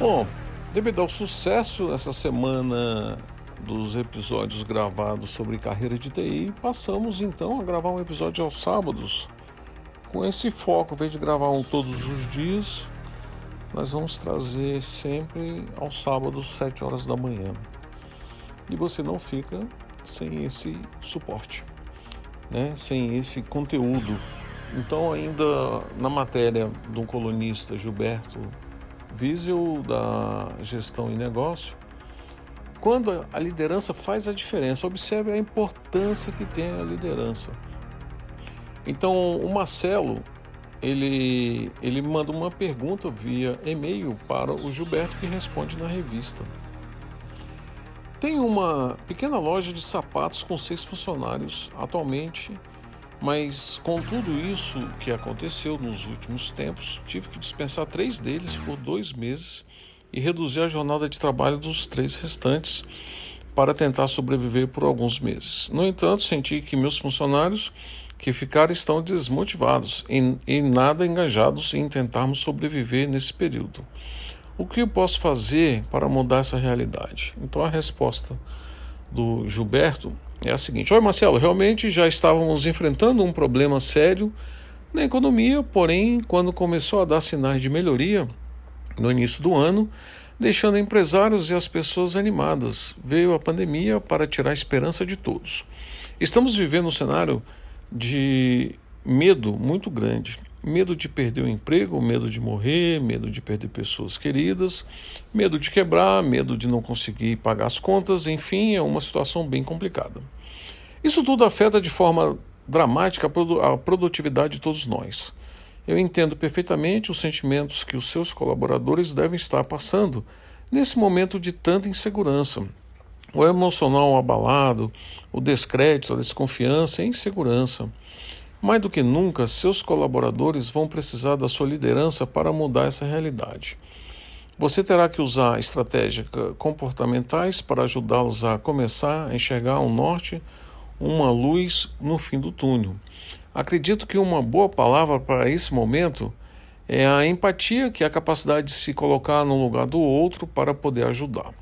Bom, devido ao sucesso essa semana dos episódios gravados sobre carreira de TI, passamos então a gravar um episódio aos sábados. Com esse foco, invés de gravar um todos os dias, nós vamos trazer sempre aos sábados, 7 horas da manhã. E você não fica sem esse suporte, né? sem esse conteúdo. Então, ainda na matéria do colunista Gilberto Wiesel da gestão e negócio, quando a liderança faz a diferença, observe a importância que tem a liderança. Então, o Marcelo, ele, ele manda uma pergunta via e-mail para o Gilberto que responde na revista. Tem uma pequena loja de sapatos com seis funcionários atualmente mas com tudo isso que aconteceu nos últimos tempos, tive que dispensar três deles por dois meses e reduzir a jornada de trabalho dos três restantes para tentar sobreviver por alguns meses. No entanto, senti que meus funcionários que ficaram estão desmotivados e, e nada engajados em tentarmos sobreviver nesse período. O que eu posso fazer para mudar essa realidade? Então a resposta do Gilberto é a seguinte: Oi, Marcelo, realmente já estávamos enfrentando um problema sério na economia, porém, quando começou a dar sinais de melhoria no início do ano, deixando empresários e as pessoas animadas, veio a pandemia para tirar a esperança de todos. Estamos vivendo um cenário de medo muito grande. Medo de perder o emprego, medo de morrer, medo de perder pessoas queridas, medo de quebrar, medo de não conseguir pagar as contas, enfim, é uma situação bem complicada. Isso tudo afeta de forma dramática a produtividade de todos nós. Eu entendo perfeitamente os sentimentos que os seus colaboradores devem estar passando nesse momento de tanta insegurança. O emocional abalado, o descrédito, a desconfiança a insegurança. Mais do que nunca, seus colaboradores vão precisar da sua liderança para mudar essa realidade. Você terá que usar estratégias comportamentais para ajudá-los a começar a enxergar um norte, uma luz no fim do túnel. Acredito que uma boa palavra para esse momento é a empatia, que é a capacidade de se colocar no lugar do outro para poder ajudar.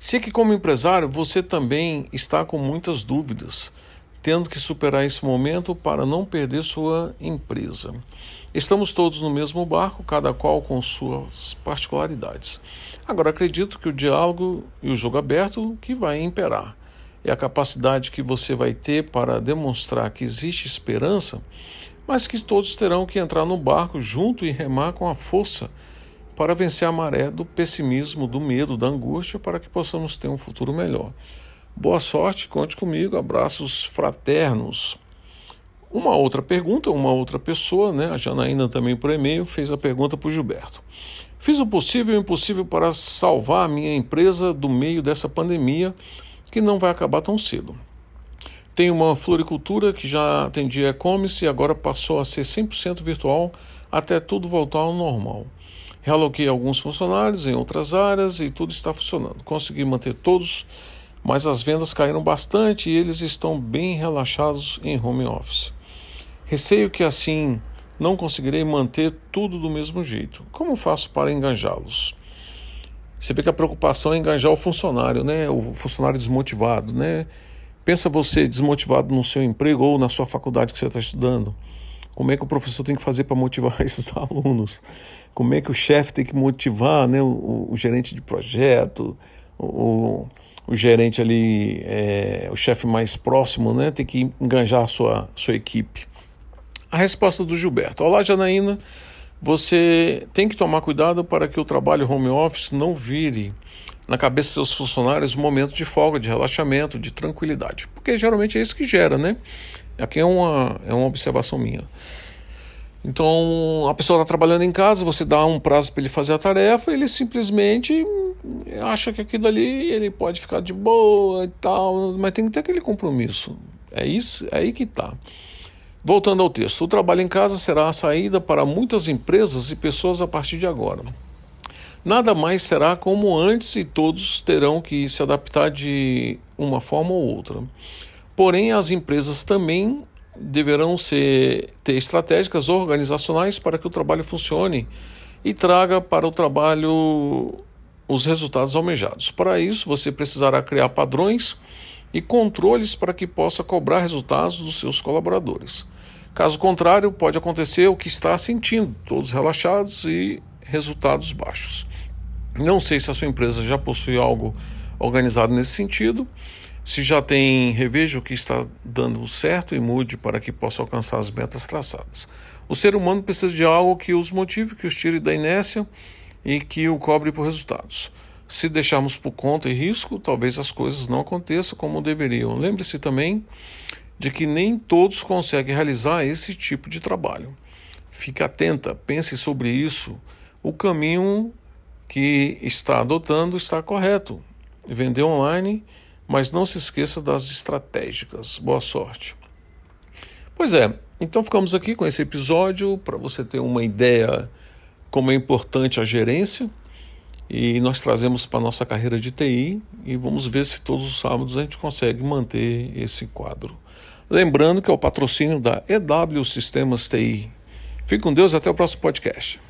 Sei que, como empresário, você também está com muitas dúvidas tendo que superar esse momento para não perder sua empresa. Estamos todos no mesmo barco, cada qual com suas particularidades. Agora acredito que o diálogo e o jogo aberto que vai imperar. É a capacidade que você vai ter para demonstrar que existe esperança, mas que todos terão que entrar no barco junto e remar com a força para vencer a maré do pessimismo, do medo, da angústia, para que possamos ter um futuro melhor. Boa sorte, conte comigo, abraços fraternos. Uma outra pergunta, uma outra pessoa, né, a Janaína também por e-mail, fez a pergunta para o Gilberto. Fiz o possível e o impossível para salvar a minha empresa do meio dessa pandemia que não vai acabar tão cedo. Tenho uma floricultura que já atendia e-commerce e agora passou a ser 100% virtual até tudo voltar ao normal. Realoquei alguns funcionários em outras áreas e tudo está funcionando. Consegui manter todos mas as vendas caíram bastante e eles estão bem relaxados em home office. Receio que assim não conseguirei manter tudo do mesmo jeito. Como faço para enganjá-los? Você vê que a preocupação é enganjar o funcionário, né? O funcionário desmotivado, né? Pensa você desmotivado no seu emprego ou na sua faculdade que você está estudando. Como é que o professor tem que fazer para motivar esses alunos? Como é que o chefe tem que motivar né, o, o gerente de projeto, o, o gerente ali, é, o chefe mais próximo, né, tem que enganjar a sua, sua equipe. A resposta do Gilberto: Olá, Janaína. Você tem que tomar cuidado para que o trabalho home office não vire na cabeça dos seus funcionários um momento de folga, de relaxamento, de tranquilidade. Porque geralmente é isso que gera, né? Aqui é uma, é uma observação minha. Então, a pessoa está trabalhando em casa, você dá um prazo para ele fazer a tarefa, ele simplesmente acha que aquilo ali ele pode ficar de boa e tal, mas tem que ter aquele compromisso. É isso, é aí que está. Voltando ao texto, o trabalho em casa será a saída para muitas empresas e pessoas a partir de agora. Nada mais será como antes e todos terão que se adaptar de uma forma ou outra. Porém, as empresas também deverão ser, ter estratégicas organizacionais para que o trabalho funcione e traga para o trabalho os resultados almejados. Para isso, você precisará criar padrões e controles para que possa cobrar resultados dos seus colaboradores. Caso contrário, pode acontecer o que está sentindo, todos relaxados e resultados baixos. Não sei se a sua empresa já possui algo organizado nesse sentido. Se já tem, reveja o que está dando certo e mude para que possa alcançar as metas traçadas. O ser humano precisa de algo que os motive, que os tire da inércia e que o cobre por resultados. Se deixarmos por conta e risco, talvez as coisas não aconteçam como deveriam. Lembre-se também de que nem todos conseguem realizar esse tipo de trabalho. Fique atenta, pense sobre isso. O caminho que está adotando está correto. Vender online mas não se esqueça das estratégicas. Boa sorte. Pois é, então ficamos aqui com esse episódio para você ter uma ideia como é importante a gerência e nós trazemos para nossa carreira de TI e vamos ver se todos os sábados a gente consegue manter esse quadro. Lembrando que é o patrocínio da EW Sistemas TI. Fique com Deus até o próximo podcast.